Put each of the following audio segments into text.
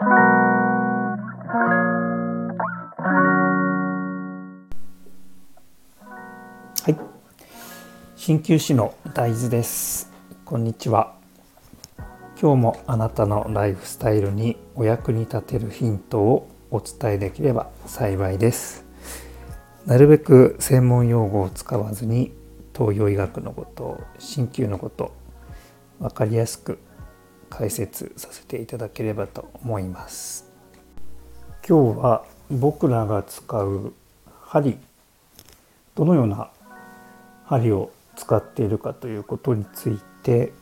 はい。鍼灸師の大豆です。こんにちは。今日もあなたのライフスタイルにお役に立てるヒントをお伝えできれば幸いです。なるべく専門用語を使わずに東洋医学のこと鍼灸のこと分かりやすく解説させていただければと思います。今日は僕らが使う針どのような針を使っているかということについて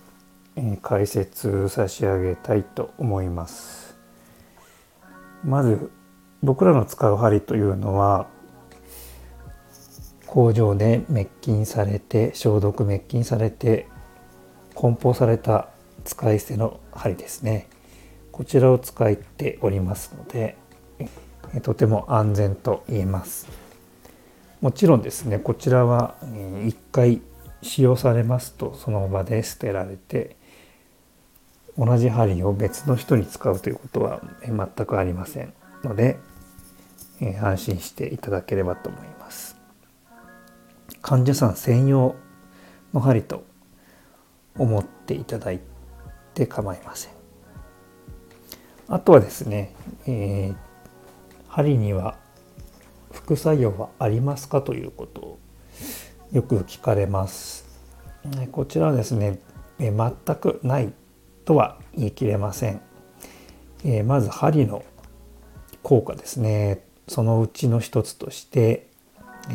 解説差し上げたいと思います。まず僕らの使う針というのは工場で滅菌されて消毒滅菌されて梱包された使い捨ての針ですね。こちらを使っておりますのでとても安全と言えます。もちろんですねこちらは1回使用されますとその場で捨てられて同じ針を別の人に使うということは全くありませんので安心していただければと思います。患者さん専用の針と思っていただいて構いませんあとはですね、えー、針には副作用はありますかということをよく聞かれます。こちらはですねえ、全くないとは言い切れません。えまず針の効果ですね。そのうちの一つとして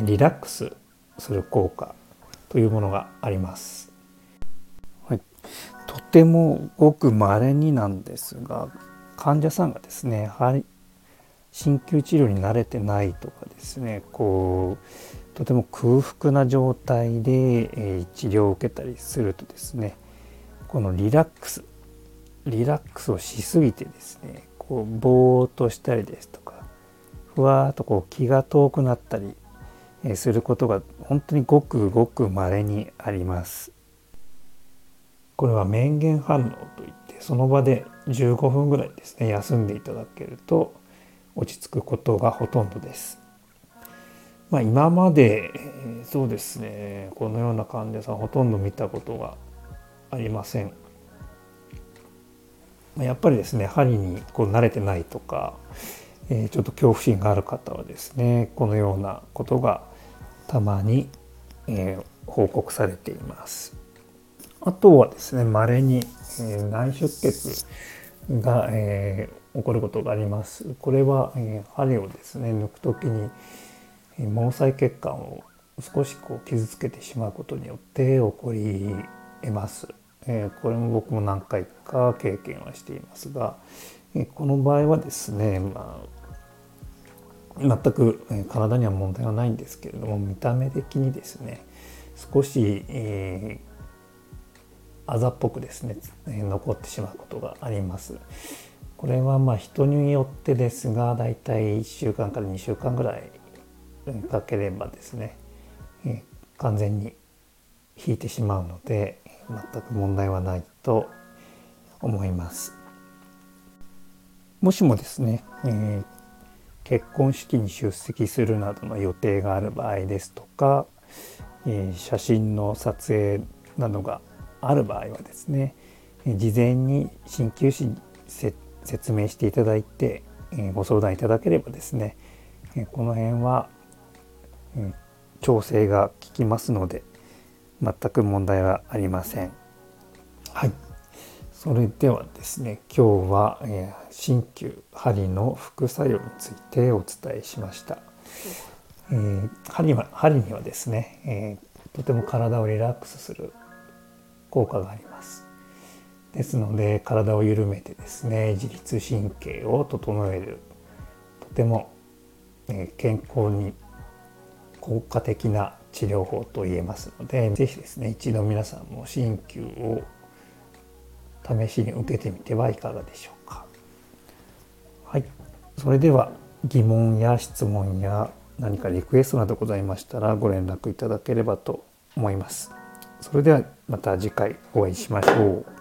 リラックスする効果というものがあります。てもごく稀になんですが患者さんがですね鍼灸治療に慣れてないとかですねこうとても空腹な状態で、え治療を受けたりするとですねこのリラックスリラックスをしすぎてですねこうぼーっとしたりですとかふわーっとこう気が遠くなったりすることが本当にごくごく稀にあります。これは面言反応といってその場で15分ぐらいですね休んでいただけると落ち着くことがほとんどです。まあ、今までそうですねこのような患者さんほとんど見たことがありません。やっぱりですね針にこう慣れてないとか、えー、ちょっと恐怖心がある方はですねこのようなことがたまに、えー、報告されています。あとはですね稀に、えー、内出血が、えー、起こることがあります。これは、えー、針をですね抜く時に、え毛細血管を少しこう傷つけてしまうことによって起こり得ます。えー、これも僕も何回か経験はしていますが、えー、この場合はですね、まあ、全く体には問題はないんですけれども見た目的にですね少し、えー、あざっぽくですね、残ってしまうことがあります。これはまあ人によってですがだいたい1週間から2週間ぐらいかければですね、え完全に引いてしまうので全く問題はないと思います。もしもですね、えー、結婚式に出席するなどの予定がある場合ですとか、えー、写真の撮影などがある場合はですね事前に鍼灸師に設説明していただいて、えご相談いただければですね、えこの辺は、え調整が効きますので全く問題はありません。はい。それではですね今日は、え鍼灸針の副作用についてお伝えしました。えー、針は針にはですね、えー、とても体をリラックスする効果があります。ですので体を緩めてですね自律神経を整えるとても健康に効果的な治療法と言えますので是非ですね一度皆さんも鍼灸を試しに受けてみてはいかがでしょうか。はい、それでは疑問や質問や何かリクエストなどございましたらご連絡いただければと思います。それではまた次回お会いしましょう。